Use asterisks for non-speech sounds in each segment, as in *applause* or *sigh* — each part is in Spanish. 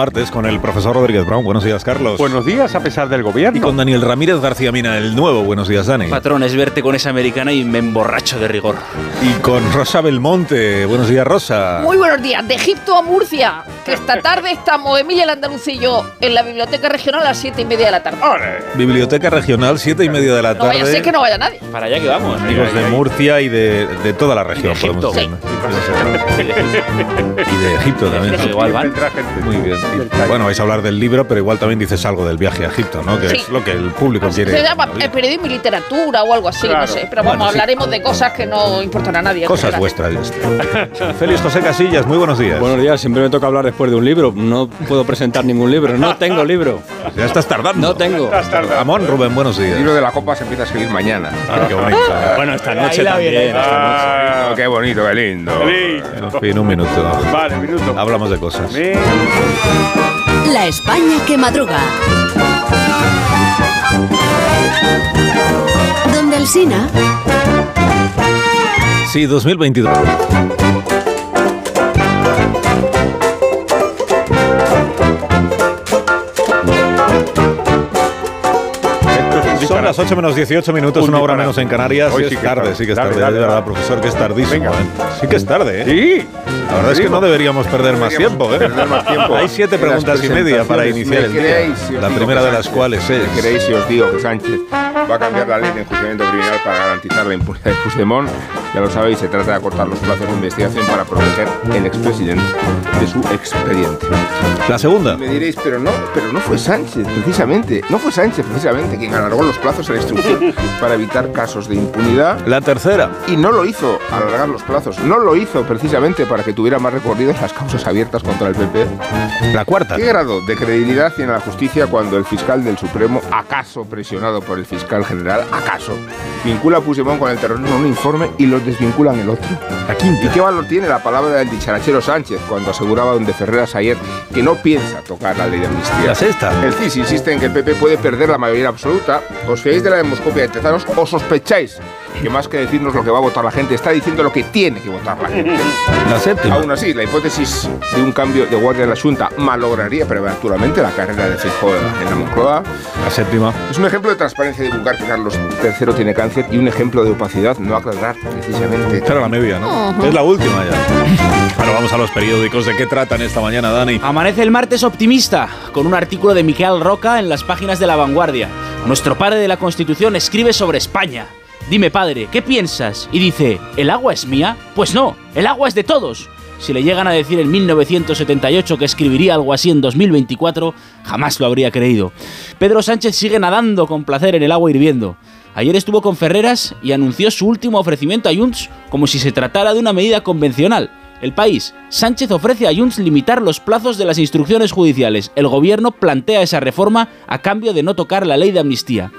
Martes el profesor Rodríguez Brown. Buenos días, Carlos. Buenos días, a pesar del gobierno. Y con Daniel Ramírez García Mina, el nuevo. Buenos días, Dani. Patrón, es verte con esa americana y me emborracho de rigor. Y con Rosa Belmonte. Buenos días, Rosa. Muy buenos días. De Egipto a Murcia. Que esta *laughs* tarde estamos Emilia el Andalucillo en la Biblioteca Regional a las siete y media de la tarde. Biblioteca Regional, siete y media de la tarde. No vaya a que no vaya nadie. Para allá que vamos. Amigos de Murcia y de, de toda la región, de podemos decir. y de Egipto también. Igual van. Muy bien. Bueno, vais a hablar del libro, pero igual también dices algo del viaje a Egipto, ¿no? Que Sí. es lo que el público quiere. Se llama eh, periodismo y literatura o algo así, Claro. no sé. Pero vamos, Bueno, sí. hablaremos de cosas que no importan a nadie. Cosas vuestras. *laughs* Félix José Casillas, muy buenos días. Buenos días, siempre me toca hablar después de un libro. No puedo presentar ningún libro. No tengo libro. Ya estás tardando. No tengo. Ramón Rubén, buenos días. El libro de la copa se empieza a escribir mañana. Ah, qué bonito. Bueno, esta noche también. esta Ah, qué bonito, qué lindo. En fin, un minuto. Vale, minuto. Hablamos de cosas. Bien. La España que madruga. Donde el Sina. Sí, 2022. Las 8 menos 18 minutos, Un una hora menos en Canarias. Hoy Sí es tarde, sí que es Dale, tarde. dale, verdad, profesor, que es tardísimo. ¿eh? Sí que es tarde, ¿eh? Sí. La verdad es que no deberíamos perder más tiempo, ¿eh? perder más tiempo. Hay siete preguntas y media para iniciar el ¿Me creéis si día. La primera de las cuales es... ¿Me creéis os digo que Sánchez va a cambiar la ley de enjuiciamiento criminal para garantizar la impunidad de Puigdemont? Ya lo sabéis, se trata de acortar los plazos de investigación para proteger el expresidente de su expediente. La segunda. Me diréis, pero no, pero no fue Sánchez, precisamente. No fue Sánchez, precisamente, quien alargó los plazos a la instrucción para evitar casos de impunidad. La tercera. Y no lo hizo alargar los plazos, no lo hizo precisamente para que tuviera más recorrido en las causas abiertas contra el PP. La cuarta. ¿Qué grado de credibilidad tiene la justicia cuando el fiscal del Supremo, acaso presionado por el fiscal general, acaso, vincula a Puigdemont con el terrorismo en un informe y los desvincula en el otro? La quinta. ¿Y qué valor tiene la palabra del dicharachero Sánchez cuando aseguraba donde Ferreras ayer que no piensa tocar la ley de amnistía? La sexta. El CIS insiste en que el PP puede perder la mayoría absoluta. ¿Os fiáis de la demoscopia de Tezanos o sospecháis que más que decirnos lo que va a votar la gente, está diciendo lo que tiene que votar la gente? La séptima. Aún así, la hipótesis de un cambio de guardia en la Junta malograría prematuramente la carrera de Feijóo en la Moncloa. La séptima. Es un ejemplo de transparencia divulgar que Carlos III tiene cáncer y un ejemplo de opacidad no aclarar precisamente. Esta era la media, ¿no? Es la última ya. *laughs* Bueno, vamos a los periódicos. ¿De qué tratan esta mañana, Dani? Amanece el martes optimista, con un artículo de Miquel Roca en las páginas de La Vanguardia. Nuestro padre de la Constitución escribe sobre España. Dime, padre, ¿qué piensas? Y dice, ¿el agua es mía? Pues no, el agua es de todos. Si le llegan a decir en 1978 que escribiría algo así en 2024, jamás lo habría creído. Pedro Sánchez sigue nadando con placer en el agua hirviendo. Ayer estuvo con Ferreras y anunció su último ofrecimiento a Junts como si se tratara de una medida convencional. El país. Sánchez ofrece a Junts limitar los plazos de las instrucciones judiciales. El gobierno plantea esa reforma a cambio de no tocar la ley de amnistía.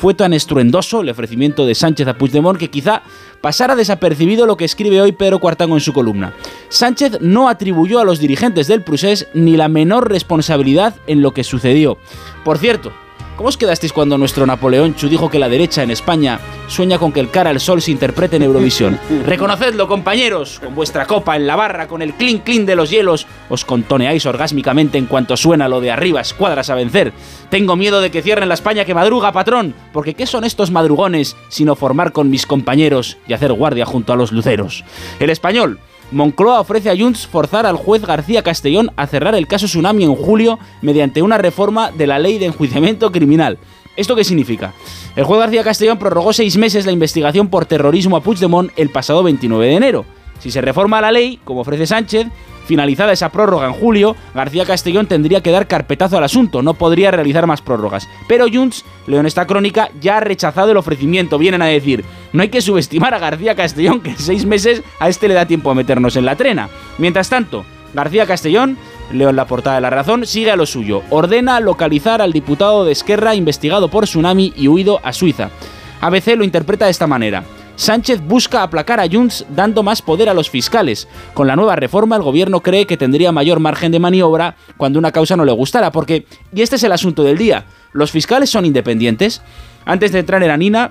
Fue tan estruendoso el ofrecimiento de Sánchez a Puigdemont que quizá pasara desapercibido lo que escribe hoy Pedro Cuartango en su columna. Sánchez no atribuyó a los dirigentes del Prusés ni la menor responsabilidad en lo que sucedió. Por cierto, ¿cómo os quedasteis cuando nuestro Napoleón Chu dijo que la derecha en España sueña con que el cara al sol se interprete en Eurovisión? *laughs* Reconocedlo, compañeros, con vuestra copa en la barra, con el clink clink de los hielos, os contoneáis orgásmicamente en cuanto suena lo de arriba, escuadras a vencer. Tengo miedo de que cierren la España que madruga, patrón, porque ¿qué son estos madrugones sino formar con mis compañeros y hacer guardia junto a los luceros? El español, Moncloa ofrece a Junts forzar al juez García Castellón a cerrar el caso Tsunami en julio mediante una reforma de la ley de enjuiciamiento criminal. ¿Esto qué significa? El juez García Castellón prorrogó seis meses la investigación por terrorismo a Puigdemont el pasado 29 de enero. Si se reforma la ley, como ofrece Sánchez, Finalizada esa prórroga en julio, García Castellón tendría que dar carpetazo al asunto, no podría realizar más prórrogas. Pero Junts, leo en esta crónica, ya ha rechazado el ofrecimiento. Vienen a decir, no hay que subestimar a García Castellón, que en seis meses a este le da tiempo a meternos en la trena. Mientras tanto, García Castellón, leo en la portada de La Razón, sigue a lo suyo. Ordena localizar al diputado de Esquerra investigado por tsunami y huido a Suiza. ABC lo interpreta de esta manera. Sánchez busca aplacar a Junts dando más poder a los fiscales. Con la nueva reforma, el gobierno cree que tendría mayor margen de maniobra cuando una causa no le gustara, porque, y este es el asunto del día, ¿los fiscales son independientes? Antes de entrar en la Nina,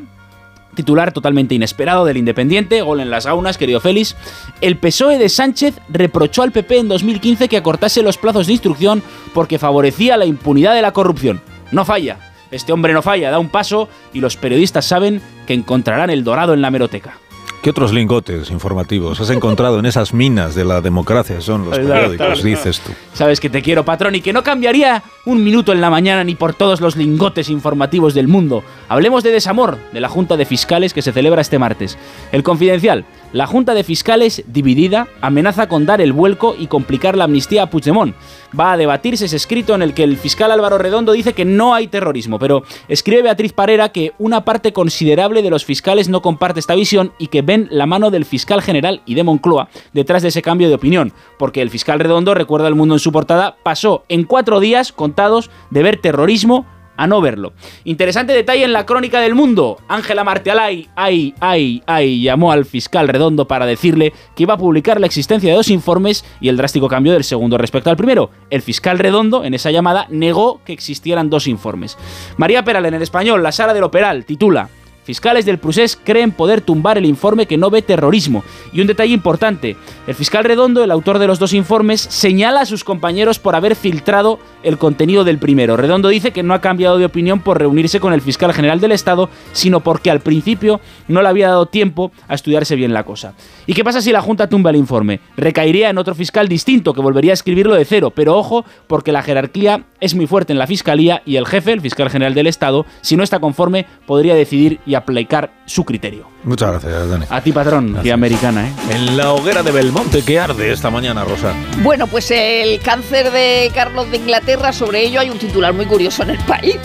titular totalmente inesperado del Independiente, gol en las gaunas, querido Félix. El PSOE de Sánchez reprochó al PP en 2015 que acortase los plazos de instrucción porque favorecía la impunidad de la corrupción. No falla. Este hombre no falla, da un paso y los periodistas saben que encontrarán el dorado en la meroteca. ¿Qué otros lingotes informativos has encontrado en esas minas de la democracia? Son los periódicos, dices tú. Sabes que te quiero, patrón, y que no cambiaría un minuto en la mañana ni por todos los lingotes informativos del mundo. Hablemos de desamor de la Junta de Fiscales que se celebra este martes. El Confidencial. La Junta de Fiscales, dividida, amenaza con dar el vuelco y complicar la amnistía a Puigdemont. Va a debatirse ese escrito en el que el fiscal Álvaro Redondo dice que no hay terrorismo, pero escribe Beatriz Parera que una parte considerable de los fiscales no comparte esta visión y que ven la mano del fiscal general y de Moncloa detrás de ese cambio de opinión, porque el fiscal Redondo, recuerda el mundo en su portada, pasó en cuatro días contados de ver terrorismo a no verlo. Interesante detalle en la crónica del mundo. Ángela Martialay, ay, ay, ay, llamó al fiscal Redondo para decirle que iba a publicar la existencia de dos informes y el drástico cambio del segundo respecto al primero. El fiscal Redondo, en esa llamada, negó que existieran dos informes. María Peral, en el español, la sala del Operal, titula Fiscales del Prusés creen poder tumbar el informe que no ve terrorismo. Y un detalle importante, el fiscal Redondo, el autor de los dos informes, señala a sus compañeros por haber filtrado el contenido del primero. Redondo dice que no ha cambiado de opinión por reunirse con el fiscal general del Estado, sino porque al principio no le había dado tiempo a estudiarse bien la cosa. ¿Y qué pasa si la Junta tumba el informe? Recaería en otro fiscal distinto que volvería a escribirlo de cero, pero ojo, porque la jerarquía es muy fuerte en la Fiscalía y el jefe, el fiscal general del Estado, si no está conforme, podría decidir y aplicar su criterio. Muchas gracias, Dani. A ti, patrón, que americana, ¿eh? En la hoguera de Belmonte, ¿qué arde esta mañana, Rosa? Bueno, pues el cáncer de Carlos de Inglaterra, sobre ello hay un titular muy curioso en el país.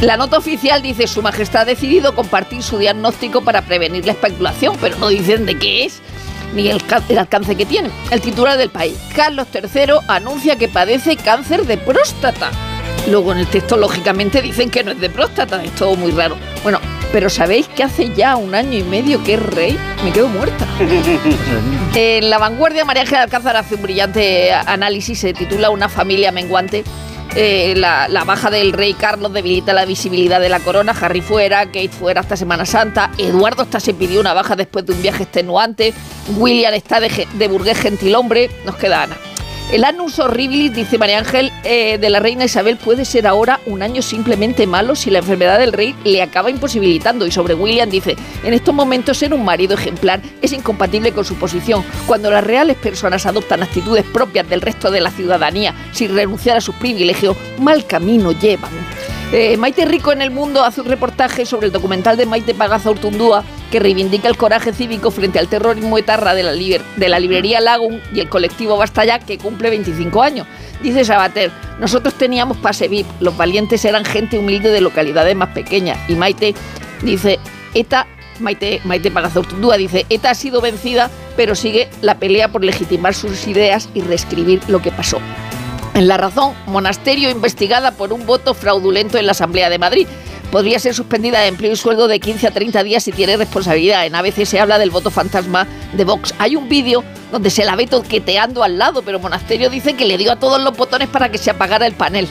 La nota oficial dice Su Majestad ha decidido compartir su diagnóstico para prevenir la especulación, pero no dicen de qué es ni el, ca- el alcance que tiene. El titular del país, Carlos III anuncia que padece cáncer de próstata. Luego en el texto, lógicamente, dicen que no es de próstata, es todo muy raro. Bueno, pero ¿sabéis que hace ya un año y medio que es rey? Me quedo muerta. *laughs* En La Vanguardia, María Ángela Alcázar hace un brillante análisis, se titula Una familia menguante. Eh, la, baja del rey Carlos debilita la visibilidad de la corona. Harry fuera, Kate fuera hasta Semana Santa. Eduardo hasta se pidió una baja después de un viaje extenuante. William está de, de burgués gentilhombre. Nos queda Ana. El annus horribilis, dice María Ángel, eh, de la reina Isabel puede ser ahora un año simplemente malo si la enfermedad del rey le acaba imposibilitando. Y sobre William dice, en estos momentos ser un marido ejemplar es incompatible con su posición. Cuando las reales personas adoptan actitudes propias del resto de la ciudadanía sin renunciar a sus privilegios, mal camino llevan. Eh, Maite Rico en el Mundo hace un reportaje sobre el documental de Maite Pagaza Urtundúa que reivindica el coraje cívico frente al terrorismo etarra de la, de la librería Lagun y el colectivo Basta Ya que cumple 25 años. Dice Sabater, nosotros teníamos pase VIP, los valientes eran gente humilde de localidades más pequeñas. Y Maite dice, ETA, Maite, Maite Pagaza Urtundúa dice, ETA ha sido vencida, pero sigue la pelea por legitimar sus ideas y reescribir lo que pasó. En La Razón, monasterio investigada por un voto fraudulento en la Asamblea de Madrid. Podría ser suspendida de empleo y sueldo de 15 a 30 días si tiene responsabilidad. En ABC se habla del voto fantasma de Vox. Hay un vídeo donde se la ve toqueteando al lado, pero Monasterio dice que le dio a todos los botones para que se apagara el panel.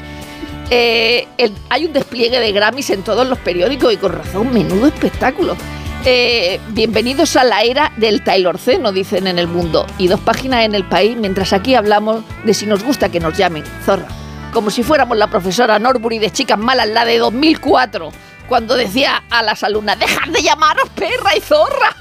Eh, hay un despliegue de Grammys en todos los periódicos y con razón, menudo espectáculo. Eh, bienvenidos a la era del Taylorceno, dicen en el mundo. Y dos páginas en el país, mientras aquí hablamos de si nos gusta que nos llamen zorra. Como si fuéramos la profesora Norbury de Chicas Malas, la de 2004, cuando decía a las alumnas, dejad de llamaros perra y zorra.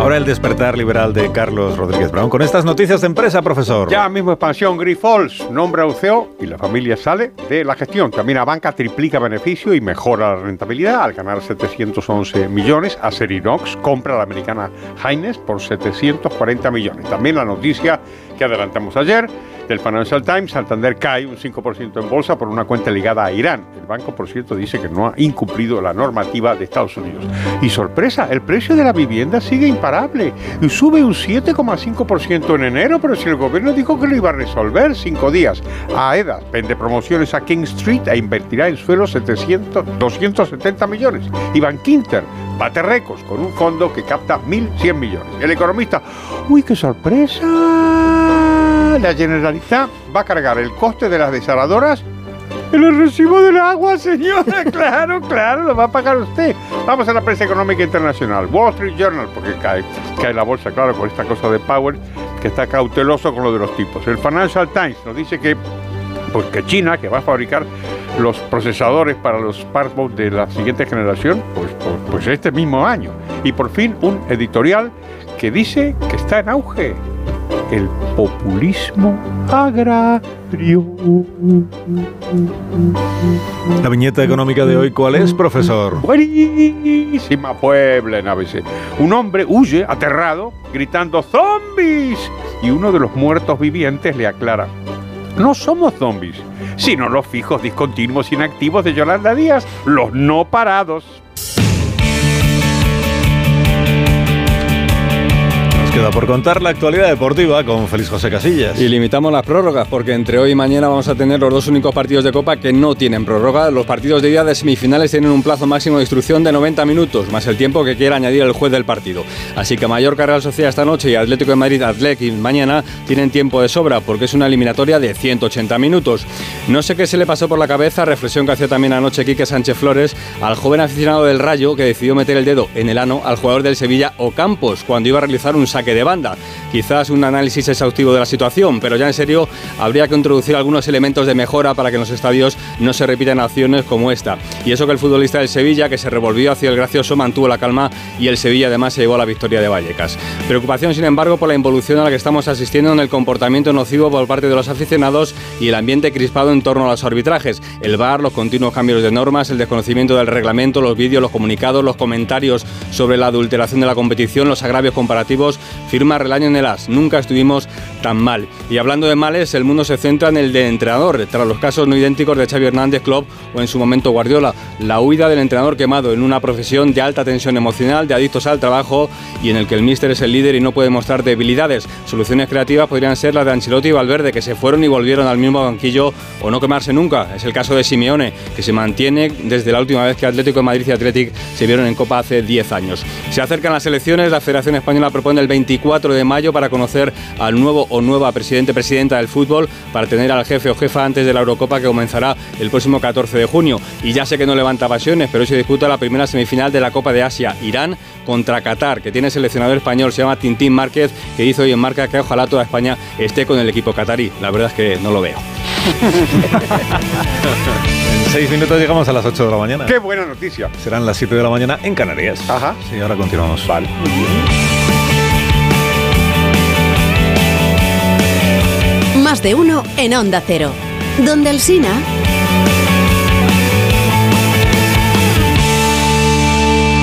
Ahora el despertar liberal de Carlos Rodríguez Brown. Con estas noticias de empresa, profesor. Ya mismo expansión Grifols nombra a CEO y la familia sale de la gestión. También banca triplica beneficio y mejora la rentabilidad al ganar 711 millones. A Serinox compra a la americana Heinz por 740 millones. También la noticia que adelantamos ayer del Financial Times, Santander cae un 5% en bolsa por una cuenta ligada a Irán. El banco, por cierto, dice que no ha incumplido la normativa de Estados Unidos. Y sorpresa, el precio de la vivienda sigue imparable y sube un 7,5% en enero, pero si el gobierno dijo que lo iba a resolver cinco días. AEDA vende promociones a King Street e invertirá en suelo 700, 270 millones. Iván Quinter bate récords con un fondo que capta 1.100 millones. El economista, uy, qué sorpresa. La Generalitat va a cargar el coste de las desaladoras en el recibo del agua, señora. *laughs* Claro, claro, lo va a pagar usted. Vamos a la prensa económica internacional. Wall Street Journal, porque cae, cae la bolsa, claro, con esta cosa de Power, que está cauteloso con lo de los tipos. El Financial Times nos dice que, porque China, que va a fabricar los procesadores para los smartphones de la siguiente generación, pues, pues, pues este mismo año. Y por fin un editorial que dice que está en auge el populismo agrario. La viñeta económica de hoy, ¿cuál es, profesor? Buenísima Puebla en ABC. Un hombre huye aterrado, gritando ¡Zombies! Y uno de los muertos vivientes le aclara. No somos zombies, sino los fijos discontinuos inactivos de Yolanda Díaz, los no parados. Queda por contar la actualidad deportiva con Félix José Casillas. Y limitamos las prórrogas porque entre hoy y mañana vamos a tener los dos únicos partidos de Copa que no tienen prórroga. Los partidos de día de semifinales tienen un plazo máximo de instrucción de 90 minutos, más el tiempo que quiera añadir el juez del partido. Así que Mallorca Real Sociedad esta noche y Atlético de Madrid Atlético mañana tienen tiempo de sobra porque es una eliminatoria de 180 minutos. No sé qué se le pasó por la cabeza, reflexión que hacía también anoche Quique Sánchez Flores, al joven aficionado del Rayo que decidió meter el dedo en el ano al jugador del Sevilla Ocampos cuando iba a realizar un saque de banda. Quizás un análisis exhaustivo de la situación, pero ya en serio habría que introducir algunos elementos de mejora para que en los estadios no se repitan acciones como esta. Y eso que el futbolista del Sevilla, que se revolvió hacia el gracioso, mantuvo la calma y el Sevilla además se llevó a la victoria de Vallecas. Preocupación, sin embargo, por la involución a la que estamos asistiendo en el comportamiento nocivo por parte de los aficionados y el ambiente crispado en torno a los arbitrajes. El VAR, los continuos cambios de normas, el desconocimiento del reglamento, los vídeos, los comunicados, los comentarios sobre la adulteración de la competición, los agravios comparativos, firma Relaño en el AS. Nunca estuvimos tan mal. Y hablando de males, el mundo se centra en el de entrenador, tras los casos no idénticos de Xavi Hernández, Klopp o en su momento Guardiola. La huida del entrenador quemado en una profesión de alta tensión emocional, de adictos al trabajo y en el que el míster es el líder y no puede mostrar debilidades. Soluciones creativas podrían ser las de Ancelotti y Valverde, que se fueron y volvieron al mismo banquillo o no quemarse nunca. Es el caso de Simeone, que se mantiene desde la última vez que Atlético de Madrid y Athletic se vieron en Copa hace 10 años. Se acercan las elecciones, la Federación Española propone el 24 de mayo para conocer al nuevo o nueva presidente presidenta del fútbol, para tener al jefe o jefa antes de la Eurocopa que comenzará el próximo 14 de junio. Y ya sé que no levanta pasiones, pero hoy se disputa la primera semifinal de la Copa de Asia, Irán contra Qatar, que tiene seleccionador español, se llama Tintín Márquez, que dice hoy en marca que ojalá toda España esté con el equipo qatarí. La verdad es que no lo veo. En *laughs* seis minutos llegamos a las 8 de la mañana. ¡Qué buena noticia! Serán las 7 de la mañana en Canarias. Ajá. Sí, ahora continuamos. Vale. De uno en Onda Cero. Donde el Sina...